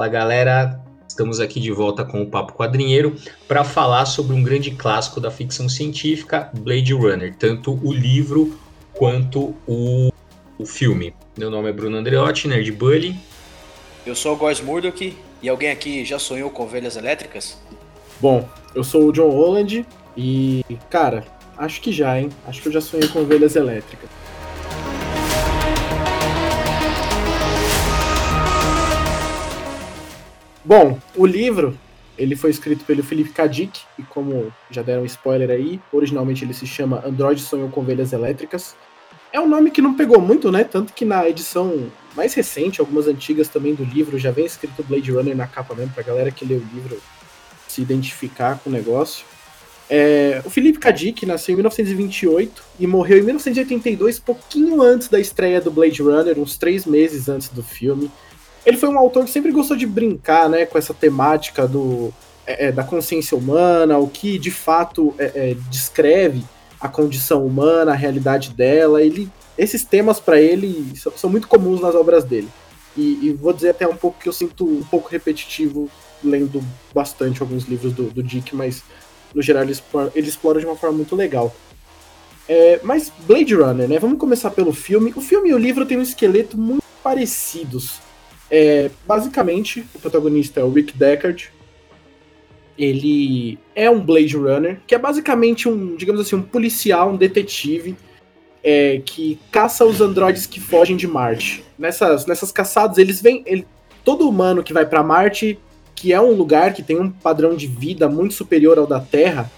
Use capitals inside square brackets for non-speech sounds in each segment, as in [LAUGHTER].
Fala galera, estamos aqui de volta com o Papo Quadrinheiro para falar sobre um grande clássico da ficção científica, Blade Runner, tanto o livro quanto o, o filme. Meu nome é Bruno Andreotti, Nerd Bully. Eu sou o Góis Murdock e alguém aqui já sonhou com ovelhas elétricas? Bom, eu sou o John Holland e, cara, acho que já, hein? Acho que eu já sonhei com ovelhas elétricas. Bom, o livro ele foi escrito pelo Felipe Kadik e como já deram spoiler aí, originalmente ele se chama Android Sonhou com Ovelhas Elétricas. É um nome que não pegou muito, né? Tanto que na edição mais recente, algumas antigas também do livro, já vem escrito Blade Runner na capa mesmo, pra galera que lê o livro se identificar com o negócio. É, o Felipe Kadik nasceu em 1928 e morreu em 1982, pouquinho antes da estreia do Blade Runner, uns três meses antes do filme. Ele foi um autor que sempre gostou de brincar, né, com essa temática do, é, é da consciência humana, o que de fato é, é, descreve a condição humana, a realidade dela. Ele, esses temas para ele são, são, muito comuns nas obras dele. E, e, vou dizer até um pouco que eu sinto um pouco repetitivo lendo bastante alguns livros do, do Dick, mas no geral ele explora, ele explora de uma forma muito legal. É, mas Blade Runner, né? Vamos começar pelo filme. O filme e o livro têm um esqueleto muito parecidos. É, basicamente, o protagonista é o Rick Deckard. Ele é um Blade Runner, que é basicamente um, digamos assim, um policial, um detetive, é, que caça os androides que fogem de Marte. Nessas, nessas caçadas, eles vêm. Ele, todo humano que vai para Marte, que é um lugar que tem um padrão de vida muito superior ao da Terra,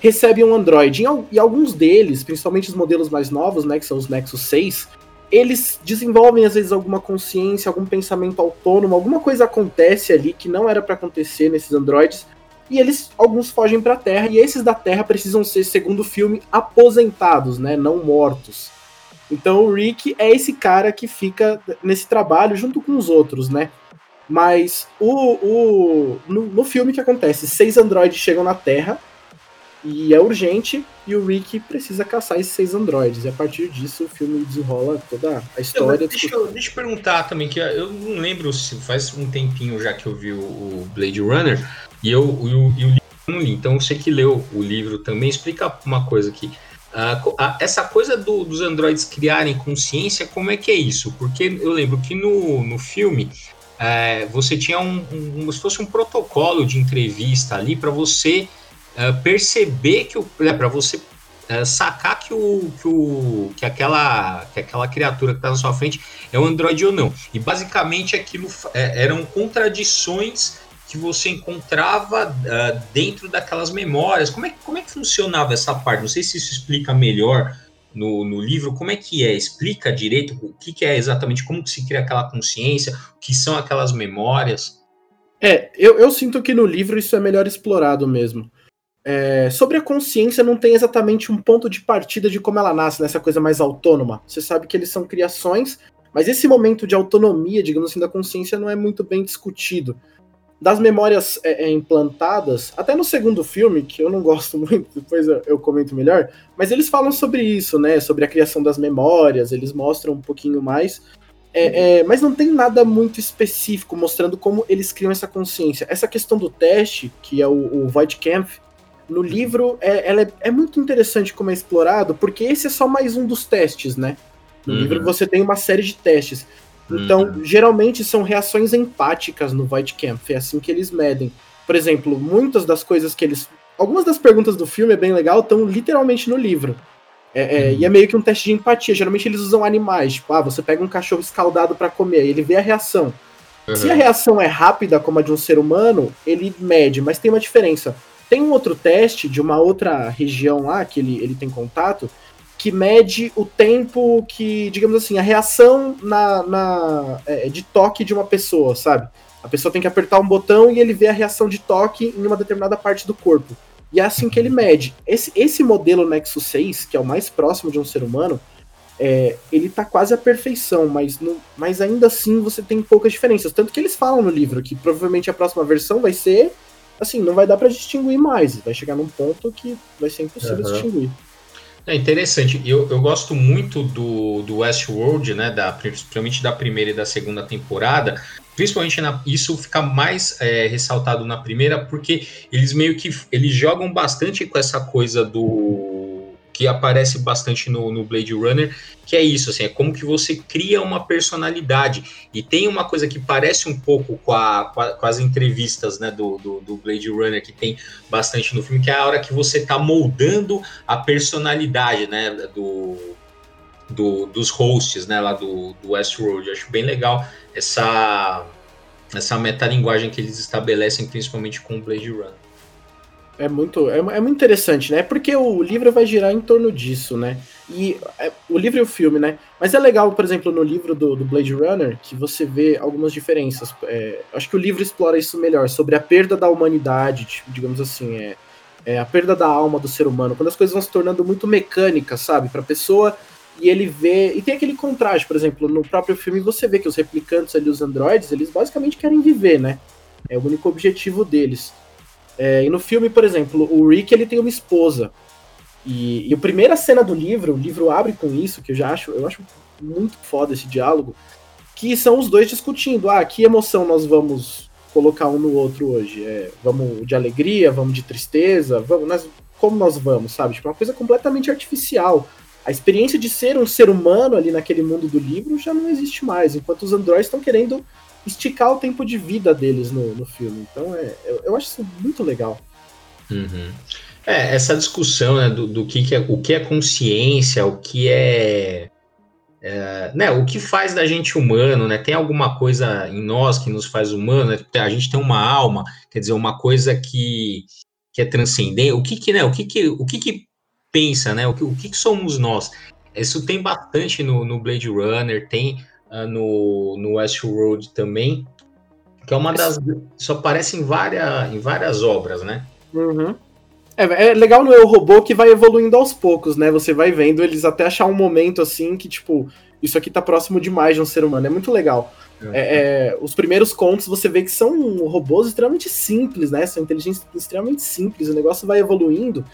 recebe um androide. E, e alguns deles, principalmente os modelos mais novos, né, que são os Nexus 6, eles desenvolvem às vezes alguma consciência, algum pensamento autônomo, alguma coisa acontece ali que não era para acontecer nesses androides, e eles alguns fogem para a Terra e esses da Terra precisam ser, segundo o filme, aposentados, né, não mortos. Então o Rick é esse cara que fica nesse trabalho junto com os outros, né? Mas o, o no, no filme que acontece, seis androides chegam na Terra e é urgente, e o Rick precisa caçar esses seis androides. E a partir disso o filme desenrola toda a história. deixa, eu, deixa eu perguntar também, que eu não lembro se faz um tempinho já que eu vi o, o Blade Runner, e eu, eu, eu não li, então você que leu o livro também, explica uma coisa aqui. Uh, essa coisa do, dos androides criarem consciência, como é que é isso? Porque eu lembro que no, no filme uh, você tinha um, um, como se fosse um protocolo de entrevista ali para você é, perceber que o é, para você uh, sacar que o, que o que aquela que aquela criatura que está na sua frente é um androide ou não. E basicamente aquilo é, eram contradições que você encontrava uh, dentro daquelas memórias. Como é, como é que funcionava essa parte? Não sei se isso explica melhor no, no livro. Como é que é? Explica direito o que, que é exatamente, como que se cria aquela consciência, o que são aquelas memórias. É, eu, eu sinto que no livro isso é melhor explorado mesmo. É, sobre a consciência, não tem exatamente um ponto de partida de como ela nasce, nessa coisa mais autônoma. Você sabe que eles são criações, mas esse momento de autonomia, digamos assim, da consciência não é muito bem discutido. Das memórias é, é, implantadas, até no segundo filme, que eu não [LAUGHS] gosto muito, depois eu, eu comento melhor, mas eles falam sobre isso, né? Sobre a criação das memórias, eles mostram um pouquinho mais. É, é, mas não tem nada muito específico mostrando como eles criam essa consciência. Essa questão do teste, que é o, o Void Camp, no livro, é, ela é, é, muito interessante como é explorado, porque esse é só mais um dos testes, né? No uhum. livro você tem uma série de testes. Então, uhum. geralmente são reações empáticas no Void Camp, é assim que eles medem. Por exemplo, muitas das coisas que eles. Algumas das perguntas do filme é bem legal, estão literalmente no livro. É, é, uhum. E é meio que um teste de empatia. Geralmente eles usam animais. Tipo, ah, você pega um cachorro escaldado para comer, ele vê a reação. Se a reação é rápida, como a de um ser humano, ele mede, mas tem uma diferença. Tem um outro teste de uma outra região lá que ele, ele tem contato que mede o tempo que, digamos assim, a reação na, na é, de toque de uma pessoa, sabe? A pessoa tem que apertar um botão e ele vê a reação de toque em uma determinada parte do corpo. E é assim que ele mede. Esse, esse modelo Nexus 6, que é o mais próximo de um ser humano, é, ele tá quase à perfeição, mas, não, mas ainda assim você tem poucas diferenças. Tanto que eles falam no livro que provavelmente a próxima versão vai ser assim, não vai dar para distinguir mais. Vai chegar num ponto que vai ser impossível uhum. distinguir. É interessante. Eu, eu gosto muito do, do Westworld, né? Da, principalmente da primeira e da segunda temporada. Principalmente na, isso fica mais é, ressaltado na primeira, porque eles meio que eles jogam bastante com essa coisa do que aparece bastante no, no, Blade Runner, que é isso, assim, é como que você cria uma personalidade. E tem uma coisa que parece um pouco com, a, com, a, com as entrevistas né, do, do, do, Blade Runner, que tem bastante no filme, que é a hora que você está moldando a personalidade né, do, do, dos hosts né, lá do, do Westworld. Eu acho bem legal essa, essa metalinguagem que eles estabelecem, principalmente com o Blade Runner. É muito, é, é, muito interessante, né? Porque o livro vai girar em torno disso, né? E é, o livro e o filme, né? Mas é legal, por exemplo, no livro do, do Blade Runner, que você vê algumas diferenças. É, acho que o livro explora isso melhor, sobre a perda da humanidade, tipo, digamos assim, é, é, a perda da alma do ser humano, quando as coisas vão se tornando muito mecânicas, sabe? Pra pessoa. E ele vê. E tem aquele contraste, por exemplo, no próprio filme você vê que os replicantes ali, os androides, eles basicamente querem viver, né? É o único objetivo deles. É, e no filme, por exemplo, o Rick ele tem uma esposa. E, e a primeira cena do livro, o livro abre com isso, que eu já acho, eu acho muito foda esse diálogo, que são os dois discutindo, ah, que emoção nós vamos colocar um no outro hoje? É, vamos de alegria, vamos de tristeza, vamos, nós, como nós vamos, sabe? Tipo, uma coisa completamente artificial. A experiência de ser um ser humano ali naquele mundo do livro já não existe mais, enquanto os androides estão querendo esticar o tempo de vida deles no, no filme. Então é, eu, eu acho isso muito legal. Uhum. É, essa discussão né, do, do que, que, é, o que é consciência, o que é, é, né, o que faz da gente humano, né? Tem alguma coisa em nós que nos faz humano? Né? A gente tem uma alma, quer dizer, uma coisa que, que é transcendente. O que que, né? O que que, o que, que pensa, né? O que, o que, que somos nós? Isso tem bastante no, no Blade Runner, tem no, no Westworld também, que é uma das. Só aparece em várias, em várias obras, né? Uhum. É, é, legal no Eu Robô que vai evoluindo aos poucos, né? Você vai vendo eles até achar um momento assim que, tipo, isso aqui tá próximo demais de um ser humano. É muito legal. Uhum. É, é, os primeiros contos você vê que são robôs extremamente simples, né? São inteligências extremamente simples. O negócio vai evoluindo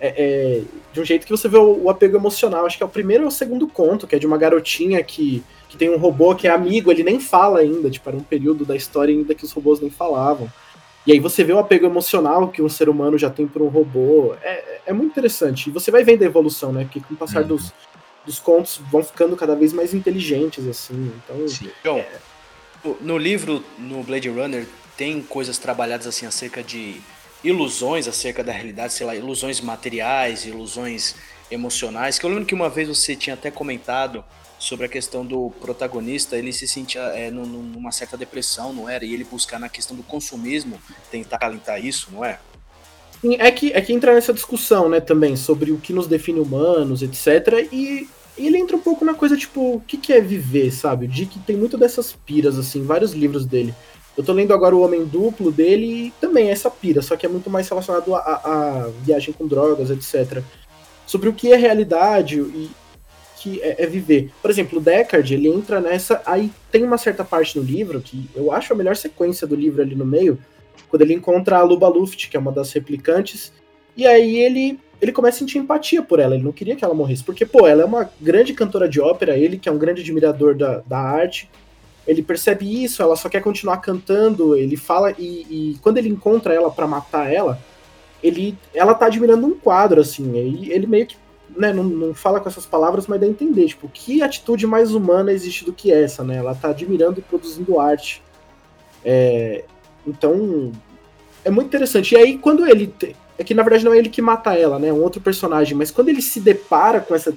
é, é, de um jeito que você vê o, o, apego emocional. Acho que é o primeiro ou o segundo conto, que é de uma garotinha que que tem um robô que é amigo, ele nem fala ainda, tipo, era um período da história ainda que os robôs nem falavam. E aí você vê o apego emocional que um ser humano já tem por um robô. É, é muito interessante. E você vai vendo a evolução, né? Porque com o passar uhum. dos, dos contos vão ficando cada vez mais inteligentes, assim. Então. Sim. É... no livro, no Blade Runner, tem coisas trabalhadas assim acerca de ilusões acerca da realidade, sei lá, ilusões materiais, ilusões emocionais. Que eu lembro que uma vez você tinha até comentado sobre a questão do protagonista, ele se sentia é, numa certa depressão, não era? E ele buscar na questão do consumismo, tentar alentar isso, não é? Sim, é que, é que entra nessa discussão, né, também, sobre o que nos define humanos, etc. E, e ele entra um pouco na coisa, tipo, o que, que é viver, sabe? O Dick tem muito dessas piras, assim, vários livros dele. Eu tô lendo agora o Homem Duplo dele e também é essa pira, só que é muito mais relacionado a, a viagem com drogas, etc. Sobre o que é realidade e, que é, é, viver. Por exemplo, o Deckard, ele entra nessa. Aí tem uma certa parte no livro que eu acho a melhor sequência do livro ali no meio, quando ele encontra a Luba Luft, que é uma das replicantes, e aí ele. Ele começa a sentir empatia por ela, ele não queria que ela morresse, porque, pô, ela é uma grande cantora de ópera, ele que é um grande admirador da, da arte, ele percebe isso, ela só quer continuar cantando, ele fala, e, e quando ele encontra ela para matar ela, ele, ela tá admirando um quadro, assim, e ele meio que né, não, não fala com essas palavras, mas dá a entender, tipo, que atitude mais humana existe do que essa, né? Ela tá admirando e produzindo arte. É, então, é muito interessante. E aí, quando ele. Te, é que na verdade não é ele que mata ela, né? É um outro personagem, mas quando ele se depara com essa,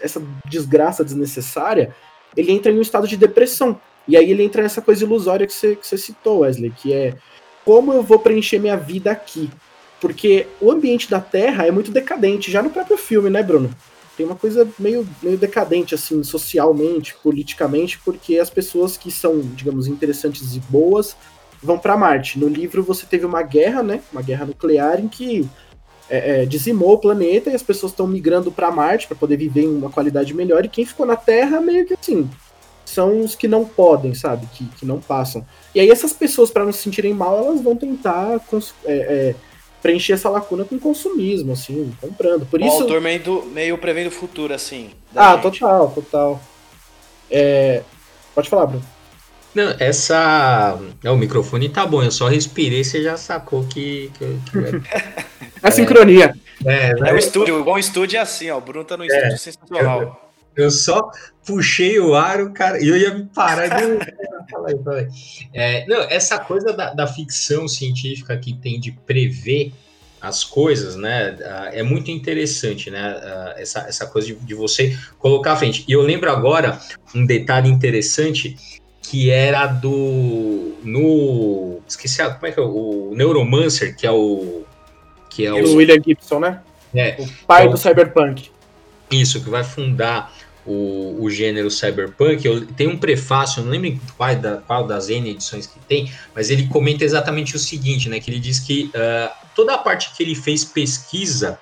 essa desgraça desnecessária, ele entra em um estado de depressão. E aí ele entra nessa coisa ilusória que você, que você citou, Wesley, que é como eu vou preencher minha vida aqui? Porque o ambiente da Terra é muito decadente, já no próprio filme, né, Bruno? Tem uma coisa meio, meio decadente, assim, socialmente, politicamente, porque as pessoas que são, digamos, interessantes e boas vão para Marte. No livro você teve uma guerra, né? Uma guerra nuclear em que é, é, dizimou o planeta e as pessoas estão migrando para Marte para poder viver em uma qualidade melhor. E quem ficou na Terra, meio que assim, são os que não podem, sabe? Que, que não passam. E aí essas pessoas, para não se sentirem mal, elas vão tentar é, é preencher essa lacuna com consumismo, assim, comprando. Por o isso... autor meio, meio prevendo o futuro, assim. Ah, gente. total, total. É... Pode falar, Bruno. Não, essa. É, o microfone tá bom, eu só respirei, você já sacou que. que, que... é a [LAUGHS] sincronia. É, é, o estúdio, igual o estúdio é assim, ó. O Bruno tá no estúdio é, sensacional. Eu, eu, só puxei o ar, o cara. E eu ia me parar de. [LAUGHS] é, não, essa coisa da, da ficção científica que tem de prever as coisas, né? É muito interessante, né? Essa, essa coisa de, de, você colocar à frente. E eu lembro agora um detalhe interessante que era do. No. Esqueci, como é que é? O Neuromancer, que é o que é o, o William Gibson, né? É, o pai é o, do cyberpunk. Isso, que vai fundar o, o gênero cyberpunk. Eu, tem um prefácio, não lembro qual, da, qual das N edições que tem, mas ele comenta exatamente o seguinte, né? Que ele diz que uh, toda a parte que ele fez pesquisa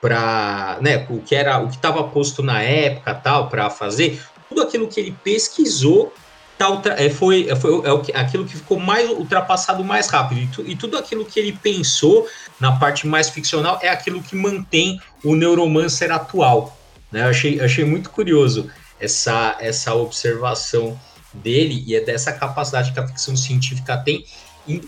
para, né, o que era o que estava posto na época, tal, para fazer, tudo aquilo que ele pesquisou tá, é, foi, é, foi é aquilo que ficou mais ultrapassado mais rápido. E, tu, e, tudo aquilo que ele pensou na parte mais ficcional é aquilo que mantém o Neuromancer atual. Né? Eu achei, achei muito curioso essa, essa observação dele e é dessa capacidade que a ficção científica tem em,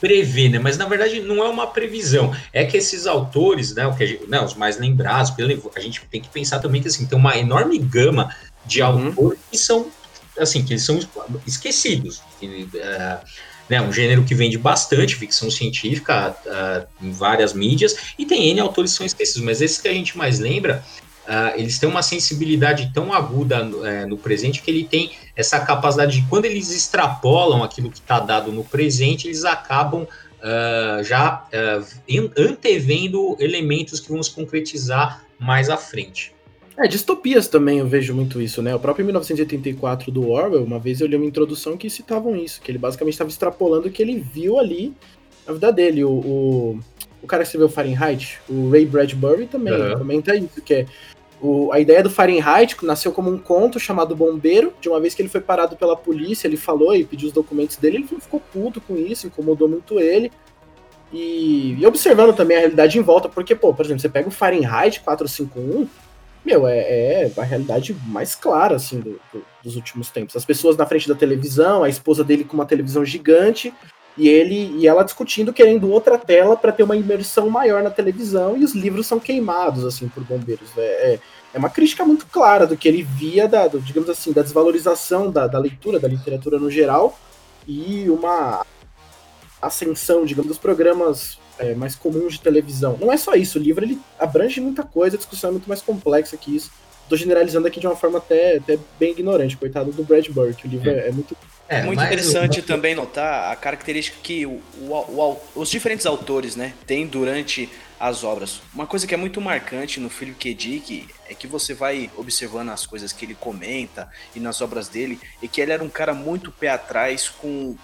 prever, né? Mas na verdade não é uma previsão. É que esses autores, né, o que gente, né, os mais lembrados, a gente tem que pensar também que assim, tem uma enorme gama de uhum. autores que são assim, que eles são esquecidos. Que, uh, né, um gênero que vende bastante ficção científica uh, em várias mídias, e tem N autores que são esquecidos, mas esses que a gente mais lembra, uh, eles têm uma sensibilidade tão aguda uh, no presente que ele tem essa capacidade de, quando eles extrapolam aquilo que está dado no presente, eles acabam já antevendo elementos que vão se concretizar mais à frente. É, distopias também eu vejo muito isso, né? O próprio 1984 do Orwell, uma vez eu li uma introdução que citavam isso, que ele basicamente estava extrapolando o que ele viu ali na vida dele. O, o, o cara que escreveu Fahrenheit, o Ray Bradbury também uhum. comenta isso, que é o, a ideia do Fahrenheit nasceu como um conto chamado Bombeiro, de uma vez que ele foi parado pela polícia, ele falou e pediu os documentos dele, ele ficou puto com isso, incomodou muito ele. E, e observando também a realidade em volta, porque, pô, por exemplo, você pega o Fahrenheit 451, meu, é, é, a realidade mais clara, assim, do, do, dos últimos tempos. As pessoas na frente da televisão, a esposa dele com uma televisão gigante, e ele e ela discutindo, querendo outra tela para ter uma imersão maior na televisão, e os livros são queimados, assim, por bombeiros. É, é, é uma crítica muito clara do que ele via, da, do, digamos assim, da desvalorização da, da leitura, da literatura no geral, e uma ascensão, digamos, dos programas é, mais comuns de televisão. Não é só isso, o livro ele abrange muita coisa, a discussão é muito mais complexa que isso. Tô generalizando aqui de uma forma até, até bem ignorante, coitado do Bradbury, que o livro é, é muito. É, muito interessante também notar a característica que o, o, o, os diferentes autores né, têm durante as obras. Uma coisa que é muito marcante no Philip K. Dick é que você vai observando as coisas que ele comenta e nas obras dele, e que ele era um cara muito pé atrás com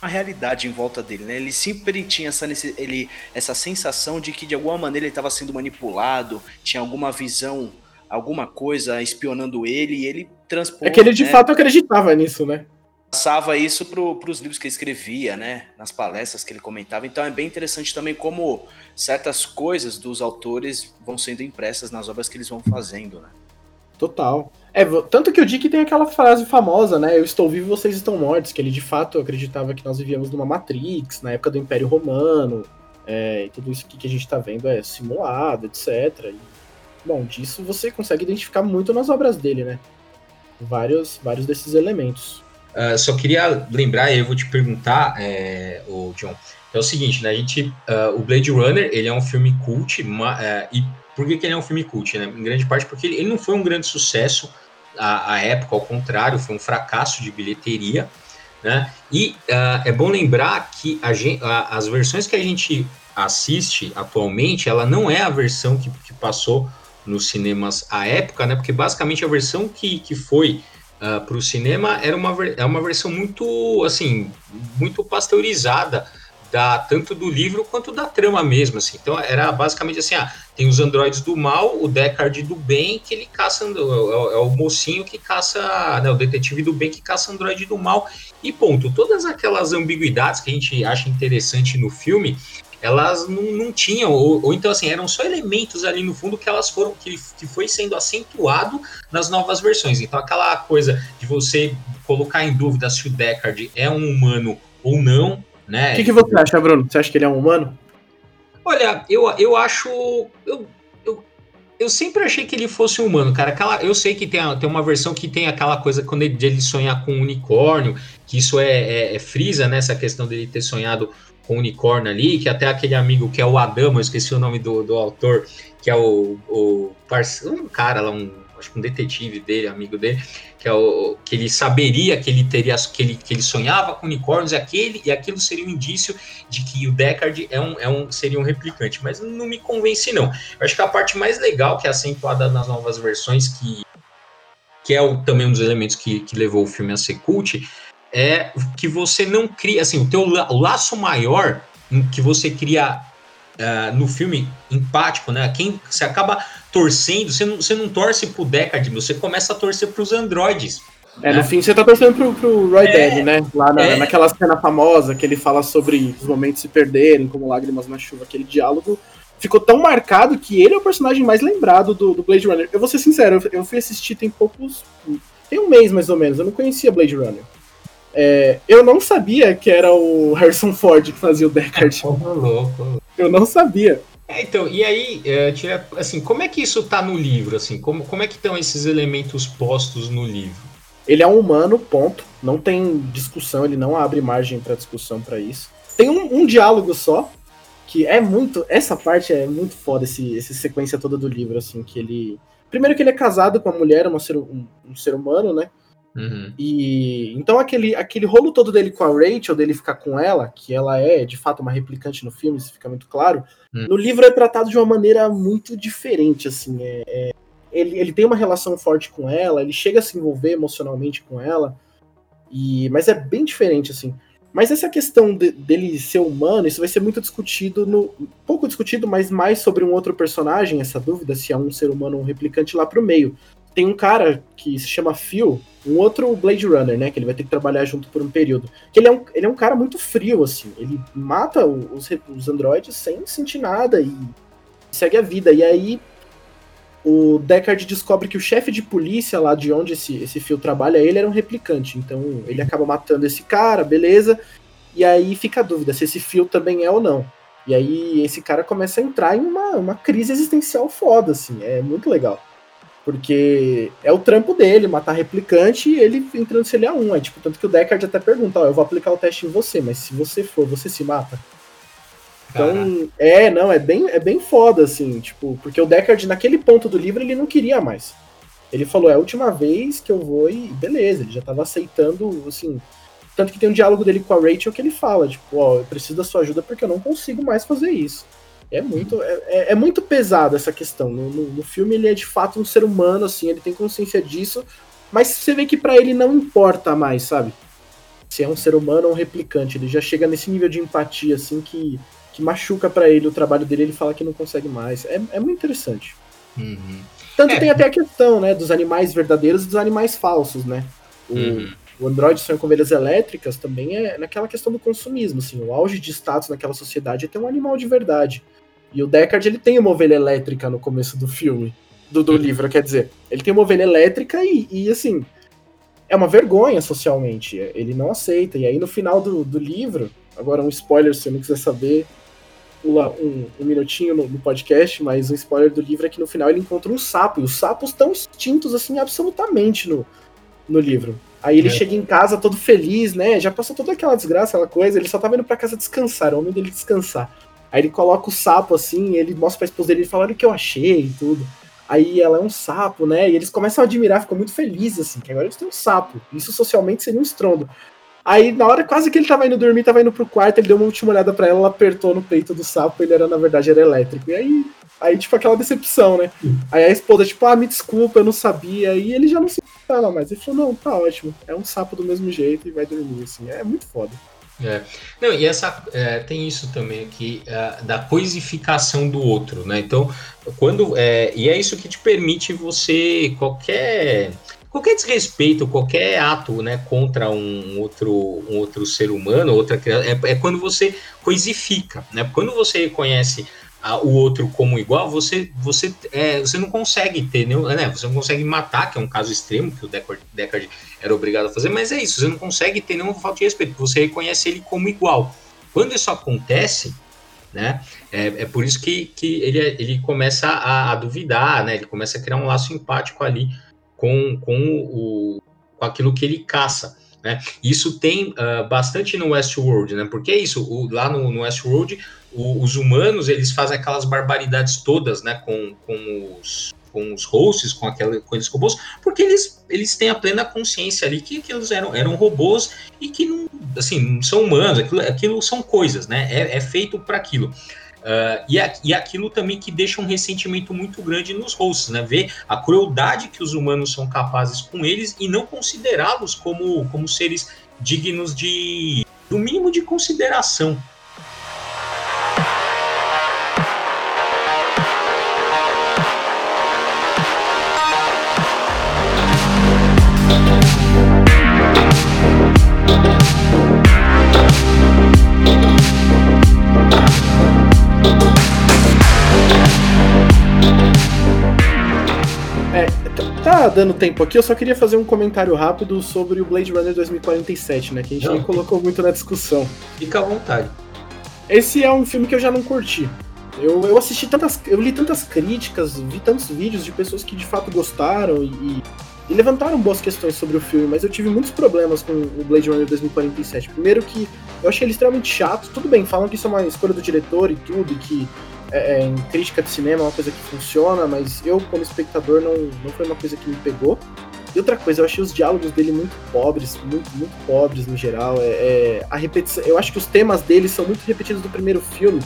a realidade em volta dele, né? Ele sempre tinha essa, ele, essa sensação de que de alguma maneira ele estava sendo manipulado, tinha alguma visão, alguma coisa espionando ele e ele transpôs. É que ele de né? fato acreditava nisso, né? Passava isso para os livros que ele escrevia, né? Nas palestras que ele comentava. Então é bem interessante também como certas coisas dos autores vão sendo impressas nas obras que eles vão fazendo, né? Total. É, tanto que o Dick tem aquela frase famosa, né? Eu estou vivo, vocês estão mortos, que ele de fato acreditava que nós vivíamos numa Matrix, na época do Império Romano, é, e tudo isso que a gente está vendo é simulado, etc. E, bom, disso você consegue identificar muito nas obras dele, né? Vários, vários desses elementos. Uh, só queria lembrar, eu vou te perguntar, é, o John, é o seguinte, né? A gente, uh, o Blade Runner, ele é um filme cult, uma, uh, e por que, que, ele é um filme cult, né? Em grande parte porque ele não foi um grande sucesso à, à época, ao contrário, foi um fracasso de bilheteria, né? E uh, é bom lembrar que a gente, a, as versões que a gente assiste atualmente, ela não é a versão que, que passou nos cinemas à época, né? Porque basicamente a versão que, que foi uh, para o cinema era uma, é uma versão muito, assim, muito pasteurizada da tanto do livro quanto da trama mesmo, assim. Então era basicamente assim, ah, tem os androides do mal, o Deckard do bem, que ele caça, é, é, o mocinho que caça, né, o detetive do bem que caça androide do mal, e ponto. Todas aquelas ambiguidades que a gente acha interessante no filme, elas não, não tinham, ou, ou, então assim, eram só elementos ali no fundo que elas foram, que, que foi sendo acentuado nas novas versões. Então aquela coisa de você colocar em dúvida se o Deckard é um humano ou não, né? O que, que você acha, Bruno? Você acha que ele é um humano? Olha, eu, eu acho. Eu, eu, eu sempre achei que ele fosse humano, cara. Aquela, eu sei que tem, tem uma versão que tem aquela coisa quando ele, ele sonha com um unicórnio, que isso é, é, é frisa, né? Essa questão dele ter sonhado com unicórnio ali, que até aquele amigo que é o Adamo, eu esqueci o nome do, do autor, que é o, o um cara lá, um, acho que um detetive dele, amigo dele, que é o que ele saberia que ele teria que ele, que ele sonhava com unicórnios e aquele e aquilo seria um indício de que o Deckard é um, é um seria um replicante, mas não me convence não. Eu acho que a parte mais legal que é acentuada nas novas versões que que é o, também um dos elementos que, que levou o filme a ser cult, é que você não cria, assim, o teu laço maior que você cria uh, no filme empático, né? Quem você acaba torcendo, você não, você não torce pro Deckard, você começa a torcer pros androides. É, né? no fim você tá torcendo pro, pro Roy é, Dead, né? Lá na, é, naquela cena famosa que ele fala sobre os momentos se perderem, como lágrimas na chuva, aquele diálogo ficou tão marcado que ele é o personagem mais lembrado do, do Blade Runner. Eu vou ser sincero, eu, eu fui assistir tem poucos. Tem um mês mais ou menos, eu não conhecia Blade Runner. É, eu não sabia que era o Harrison Ford que fazia o Deckard. [LAUGHS] louco. Eu não sabia. É, então, e aí, é, tira, assim, como é que isso tá no livro, assim? Como, como é que estão esses elementos postos no livro? Ele é um humano, ponto. Não tem discussão, ele não abre margem para discussão para isso. Tem um, um, diálogo só, que é muito. Essa parte é muito foda, esse, essa sequência toda do livro, assim, que ele. Primeiro que ele é casado com uma mulher, uma ser, um, um ser humano, né? Uhum. E então aquele, aquele rolo todo dele com a Rachel, dele ficar com ela, que ela é de fato uma replicante no filme, isso fica muito claro. Uhum. No livro é tratado de uma maneira muito diferente, assim. É, é, ele, ele tem uma relação forte com ela, ele chega a se envolver emocionalmente com ela, e mas é bem diferente, assim. Mas essa questão de, dele ser humano, isso vai ser muito discutido no. Pouco discutido, mas mais sobre um outro personagem, essa dúvida se é um ser humano ou um replicante lá pro meio. Tem um cara que se chama Phil, um outro Blade Runner, né? Que ele vai ter que trabalhar junto por um período. Que ele é um, ele é um cara muito frio, assim. Ele mata os, os androides sem sentir nada e segue a vida. E aí o Deckard descobre que o chefe de polícia lá de onde esse, esse fio trabalha, ele era um replicante. Então ele acaba matando esse cara, beleza. E aí fica a dúvida se esse fio também é ou não. E aí esse cara começa a entrar em uma, uma crise existencial foda, assim. É muito legal. Porque é o trampo dele, matar replicante e ele entrando se ele é um. É tipo, tanto que o Deckard até pergunta, ó, eu vou aplicar o teste em você, mas se você for, você se mata. Então, é, não, é bem, é bem foda, assim, tipo, porque o Deckard, naquele ponto do livro, ele não queria mais. Ele falou, é a última vez que eu vou e beleza, ele já tava aceitando, assim. Tanto que tem um diálogo dele com a Rachel que ele fala, tipo, ó, eu preciso da sua ajuda porque eu não consigo mais fazer isso. É muito, é, é, é muito pesado essa questão. No, no, no, filme ele é de fato um ser humano, assim, ele tem consciência disso, mas você vê que para ele não importa mais, sabe? Se é um ser humano ou um replicante, ele já chega nesse nível de empatia, assim, que, que machuca para ele o trabalho dele, ele fala que não consegue mais. É, é muito interessante. Uhum. Tanto é. tem até a questão, né, dos animais verdadeiros e dos animais falsos, né? O, uhum. o Android sonha com ovelhas elétricas também é naquela questão do consumismo, assim, o auge de status naquela sociedade é ter um animal de verdade. E o Deckard, ele tem uma ovelha elétrica no começo do filme, do, do uhum. livro, quer dizer. Ele tem uma ovelha elétrica e, e, assim, é uma vergonha socialmente. Ele não aceita. E aí, no final do, do livro, agora um spoiler, se você não quiser saber, pula um, um minutinho no, no, podcast, mas um spoiler do livro é que no final ele encontra um sapo, e os sapos estão extintos, assim, absolutamente no, no livro. Aí ele é. chega em casa todo feliz, né? Já passou toda aquela desgraça, aquela coisa, ele só tava indo pra casa descansar, é o homem dele descansar. Aí ele coloca o sapo assim, ele mostra pra esposa dele e fala: olha o que eu achei e tudo. Aí ela é um sapo, né? E eles começam a admirar, ficam muito felizes, assim, que agora eles têm um sapo. Isso socialmente seria um estrondo. Aí, na hora quase que ele tava indo dormir, tava indo pro quarto, ele deu uma última olhada pra ela, ela apertou no peito do sapo, ele era, na verdade, era elétrico. E aí, aí tipo, aquela decepção, né? Aí a esposa, tipo, ah, me desculpa, eu não sabia. E ele já não se fala mais. Ele falou, não, tá ótimo. É um sapo do mesmo jeito e vai dormir, assim. É muito foda. É. Não, e essa é, tem isso também aqui é, da coisificação do outro, né? Então, quando é, e é isso que te permite você qualquer qualquer desrespeito, qualquer ato, né, contra um outro, um outro ser humano, outra criança, é, é quando você coisifica, né? Quando você reconhece o outro como igual, você você é, você não consegue ter, né? Você não consegue matar, que é um caso extremo que o Deckard, Deckard era obrigado a fazer, mas é isso, você não consegue ter nenhuma falta de respeito, você reconhece ele como igual. Quando isso acontece, né? É, é por isso que, que ele, ele começa a, a, duvidar, né? Ele começa a criar um laço empático ali com, com, o, com aquilo que ele caça. Né? Isso tem uh, bastante no Westworld, né? Porque é isso, o, lá no, no Westworld, o, os humanos eles fazem aquelas barbaridades todas, né? Com, com os com os hosts, com, aquela, com aqueles robôs, porque eles, eles têm a plena consciência ali que, que eles eram, eram robôs e que não, assim, não são humanos, aquilo, aquilo são coisas, né? É, é feito para aquilo. Uh, e, a, e aquilo também que deixa um ressentimento muito grande nos hosts, né? Ver a crueldade que os humanos são capazes com eles e não considerá-los como, como seres dignos de do mínimo de consideração. Tá dando tempo aqui, eu só queria fazer um comentário rápido sobre o Blade Runner 2047, né? Que a gente nem colocou muito na discussão. Fica à vontade. Esse é um filme que eu já não curti. Eu, eu assisti tantas. Eu li tantas críticas, vi tantos vídeos de pessoas que de fato gostaram e, e levantaram boas questões sobre o filme, mas eu tive muitos problemas com o Blade Runner 2047. Primeiro que eu achei ele extremamente chato. Tudo bem, falam que isso é uma escolha do diretor e tudo, e que é, é, em crítica de cinema é uma coisa que funciona, mas eu, como espectador, não, não foi uma coisa que me pegou. E outra coisa, eu achei os diálogos dele muito pobres, muito, muito pobres no geral. É, é, a repetição, eu acho que os temas dele são muito repetidos do primeiro filme.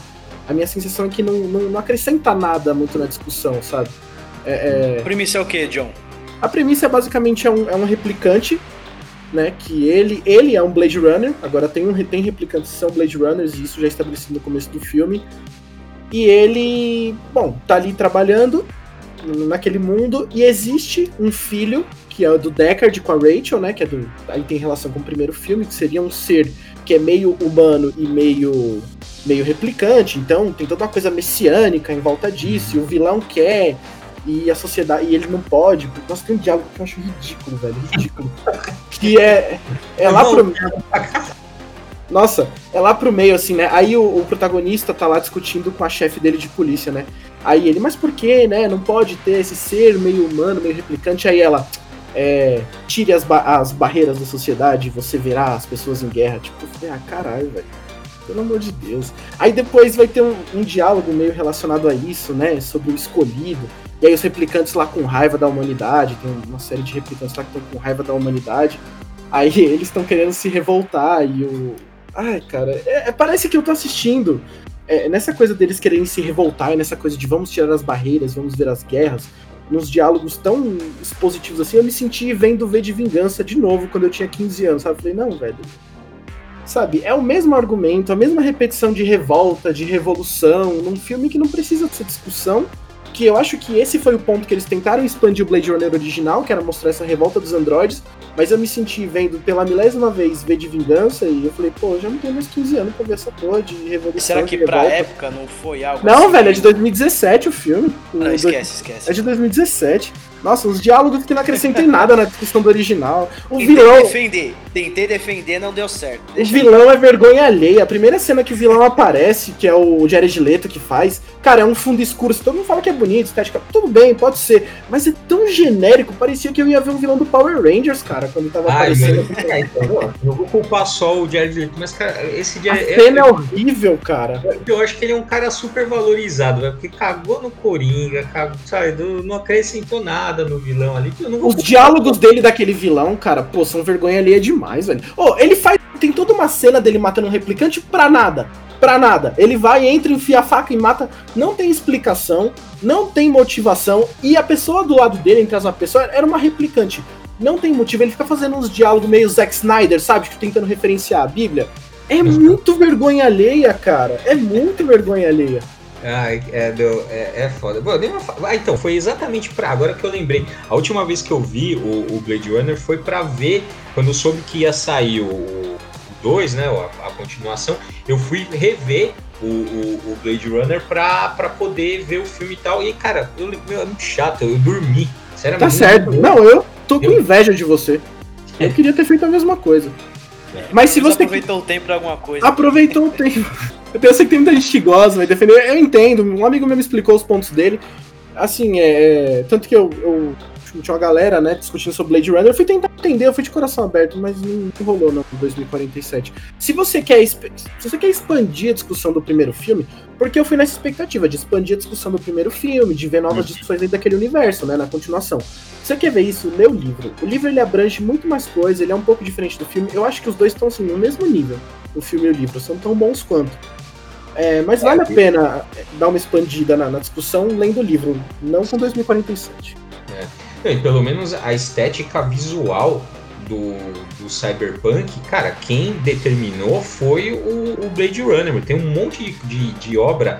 A minha sensação é que não, não, não acrescenta nada muito na discussão, sabe? É, é... A premissa é o que, John? A premissa é basicamente é um, é um replicante, né? Que ele, ele é um Blade Runner. Agora tem, um, tem replicantes que são Blade Runners, e isso já é estabelecido no começo do filme. E ele, bom, tá ali trabalhando naquele mundo e existe um filho que é do Deckard com a Rachel, né? Que é do, aí tem relação com o primeiro filme, que seria um ser que é meio humano e meio meio replicante, então tem toda uma coisa messiânica em volta disso, e o vilão quer e a sociedade e ele não pode. Nossa, tem um diálogo que eu acho ridículo, velho, ridículo. [LAUGHS] que é é lá pro [LAUGHS] [LAUGHS] nossa, é lá pro meio, assim, né? Aí o, o, protagonista tá lá discutindo com a chefe dele de polícia, né? Aí ele, mas por que, né? Não pode ter esse ser meio humano, meio replicante. Aí ela, é, tire as, ba as barreiras da sociedade você verá as pessoas em guerra. Tipo, ah, caralho, velho. Pelo amor de Deus. Aí depois vai ter um, um diálogo meio relacionado a isso, né? Sobre o escolhido. E aí os replicantes lá com raiva da humanidade, tem uma série de replicantes lá que estão com raiva da humanidade. Aí [LAUGHS] eles estão querendo se revoltar e o, Ai, cara, é, é, parece que eu tô assistindo. É, nessa coisa deles quererem se revoltar, nessa coisa de vamos tirar as barreiras, vamos ver as guerras, nos diálogos tão expositivos assim, eu me senti vendo V de Vingança de novo quando eu tinha 15 anos, sabe? Eu falei, não, velho. Sabe, é o mesmo argumento, a mesma repetição de revolta, de revolução, num filme que não precisa dessa discussão, que eu acho que esse foi o ponto que eles tentaram expandir o Blade Runner original, que era mostrar essa revolta dos androides, mas eu me senti vendo pela milésima vez V de Vingança e eu falei, pô, eu já não tenho mais 15 anos pra ver essa porra de revolução. Será que pra época não foi algo Não, assim? velho, é de 2017 o filme. Não, esquece, esquece. É de 2017. Nossa, os diálogos que não acrescentam nada na discussão do original. O Tentei vilão. defender, tentei defender, não deu certo. Deixa o vilão é vergonha alheia. A primeira cena que o vilão aparece, que é o Jared Leto que faz, cara, é um fundo escuro. Todo mundo fala que é bonito, estética. Tudo bem, pode ser. Mas é tão genérico, parecia que eu ia ver um vilão do Power Rangers, cara, quando tava Ai, aparecendo. Mas... É, então, não vou culpar só o Jared Leto, mas, cara, esse Jared. A cena é, é horrível, cara. Eu acho que ele é um cara super valorizado, né? porque cagou no Coringa, cagou, sabe, não acrescentou nada nada no vilão ali. Os diálogos dele daquele vilão, cara, pô, são vergonha ali é demais, velho. Oh, ele faz. Tem toda uma cena dele matando um replicante pra nada. Pra nada. Ele vai, entra, enfia a faca e mata. Não tem explicação, não tem motivação. E a pessoa do lado dele, entre as uma pessoa, era uma replicante. Não tem motivo. Ele fica fazendo uns diálogos meio Zack Snyder, sabe? Tentando referenciar a Bíblia. É muito vergonha alheia, cara. É muito vergonha alheia. Ai, é, deu, é, é foda. Bom, uma... Ah, então, foi exatamente pra agora que eu lembrei. A última vez que eu vi o, o Blade Runner foi pra ver, quando eu soube que ia sair o 2, né? A, a, continuação, eu fui rever o, o, o, Blade Runner pra, pra poder ver o filme e tal. E, cara, eu, meu, é muito chato, eu, eu dormi. Sério, tá certo. Não, eu tô com inveja de você. Eu queria ter feito a mesma coisa. É. Mas se você. Aproveitou o tempo pra alguma coisa. Aproveitou o tempo. Eu sei que tem muita gente que gosta, vai defender. Eu entendo. Um amigo meu me explicou os pontos dele. Assim, é. é tanto que eu, eu tinha uma galera, né, discutindo sobre Blade Runner. Eu fui tentar entender, eu fui de coração aberto, mas não, não rolou não, em 2047. Se você quer se você quer expandir a discussão do primeiro filme, porque eu fui nessa expectativa de expandir a discussão do primeiro filme, de ver novas uhum. discussões dentro daquele universo, né, na continuação. Se você quer ver isso, lê o livro. O livro ele abrange muito mais coisas, ele é um pouco diferente do filme. Eu acho que os dois estão assim no mesmo nível. O filme e o livro são tão bons quanto. É, mas vale a pena dar uma expandida na, na discussão lendo o livro, não com 2047. É. E pelo menos a estética visual do, do Cyberpunk, cara, quem determinou foi o, o Blade Runner. Tem um monte de, de obra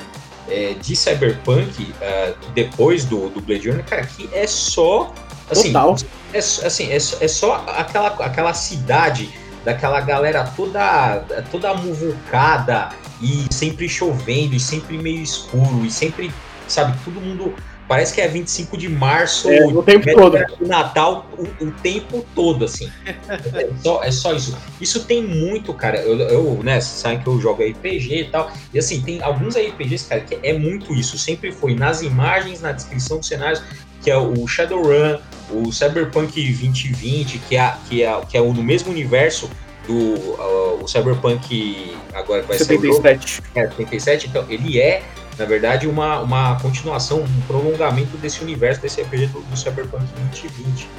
é, de Cyberpunk uh, depois do, do Blade Runner, cara, que é só. Assim, Total. É, assim, é, é só aquela, aquela cidade daquela galera toda toda muvucada e sempre chovendo e sempre meio escuro e sempre, sabe, todo mundo Parece que é 25 de março, é, o tempo todo. Natal, o, o, tempo todo, assim. [LAUGHS] é, só, é só isso. Isso tem muito, cara. Eu, eu né, vocês sabem que eu jogo RPG e tal. E assim, tem alguns RPGs, cara, que é muito isso. Sempre foi nas imagens, na descrição dos cenários, que é o Shadowrun, o Cyberpunk 2020, que é, que é, que é o, no mesmo universo do uh, o Cyberpunk agora vai 77. ser o é, 77, então ele é na verdade, uma, uma continuação, um prolongamento desse universo, desse RPG do, do Cyberpunk 2020.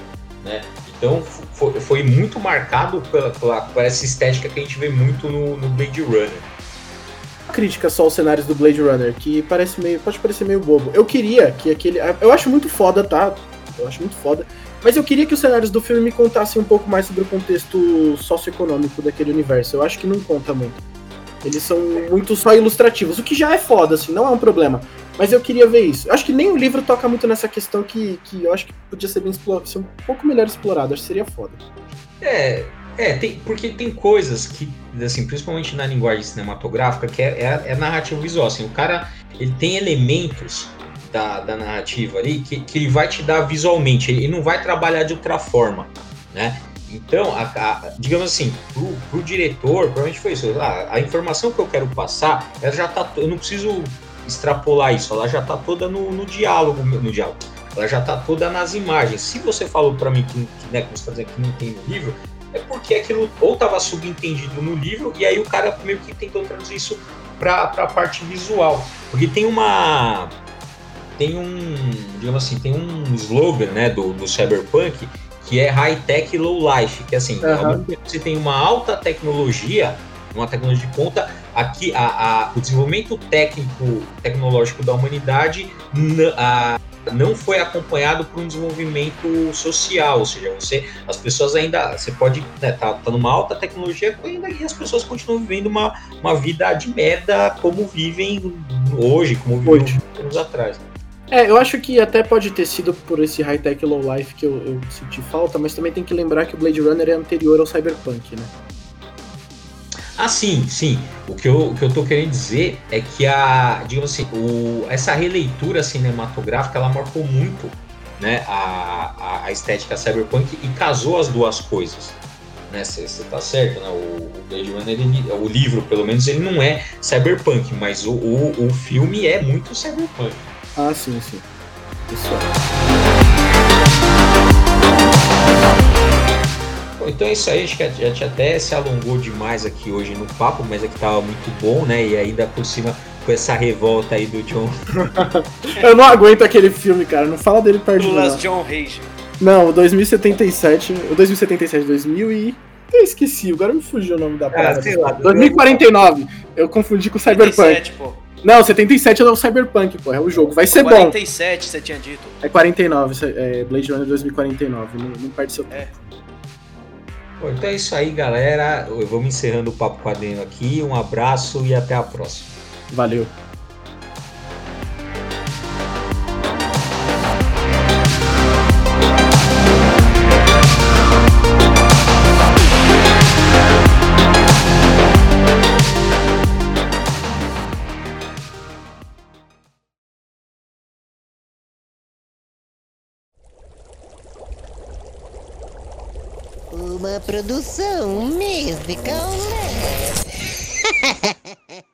Né? Então foi, foi muito marcado pela, pela, por essa estética que a gente vê muito no, no Blade Runner. Crítica só aos cenários do Blade Runner, que parece meio. pode parecer meio bobo. Eu queria que aquele. Eu acho muito foda, tá? Eu acho muito foda. Mas eu queria que os cenários do filme me contassem um pouco mais sobre o contexto socioeconômico daquele universo. Eu acho que não conta muito. Eles são muito só ilustrativos, o que já é foda, assim, não é um problema. Mas eu queria ver isso. Eu acho que nem o livro toca muito nessa questão que, que eu acho que podia ser bem explorado, ser um pouco melhor explorado, acho que seria foda. É, é, tem, porque tem coisas que, assim, principalmente na linguagem cinematográfica, que é, é, é narrativa visual. Assim, o cara ele tem elementos da, da narrativa ali que, que ele vai te dar visualmente, ele não vai trabalhar de outra forma, né? Então, a, a, digamos assim, pro, pro diretor, provavelmente foi isso. Ah, a informação que eu quero passar, ela já tá. Eu não preciso extrapolar isso, ela já tá toda no, no diálogo, no diálogo. Ela já tá toda nas imagens. Se você falou para mim que, que, né, como você tá dizendo que não tem no livro, é porque aquilo ou estava subentendido no livro e aí o cara meio que tentou traduzir isso para a parte visual. Porque tem uma tem um, digamos assim, tem um slogan, né, do, do Cyberpunk que é high tech low life, que assim, uhum. você tem uma alta tecnologia, uma tecnologia de ponta, aqui a, a o desenvolvimento técnico tecnológico da humanidade a, não foi acompanhado por um desenvolvimento social, ou seja, você, as pessoas ainda, você pode né, tá, tá numa alta tecnologia ainda e as pessoas continuam vivendo uma, uma vida de merda como vivem hoje, como viviam anos atrás. É, eu acho que até pode ter sido por esse high-tech low life que eu, eu, senti falta, mas também tem que lembrar que o Blade Runner é anterior ao Cyberpunk, né? Ah, sim, sim. O que eu, o que eu tô querendo dizer é que a, digamos assim, o, essa releitura cinematográfica ela marcou muito né, a, a, a estética cyberpunk e casou as duas coisas. Né, você tá certo, né? O, o Blade Runner, ele, o livro, pelo menos, ele não é cyberpunk, mas o, o, o filme é muito cyberpunk. Ah, sim, sim. Isso Bom, então é isso aí, acho que a gente até se alongou demais aqui hoje no papo, mas aqui tava muito bom, né? E ainda por cima com essa revolta aí do John. [LAUGHS] Eu não aguento aquele filme, cara. Não fala dele perto de Last John Rage. Não, o 2077. O 2077, 2000 e. Eu esqueci, agora me fugiu o nome da parada. Ah, sei lá, 2049. Eu confundi com o Cyberpunk. 77, pô. Não, 77 é o Cyberpunk, pô, é o jogo. Vai ser 47, bom. 47, você tinha dito. É 49, é Blade Runner 2049, não, não perde seu é. tempo. Bom, então é isso aí, galera. Vamos encerrando o Papo Quadrinho aqui. Um abraço e até a próxima. Valeu. produção musical. Né? [LAUGHS]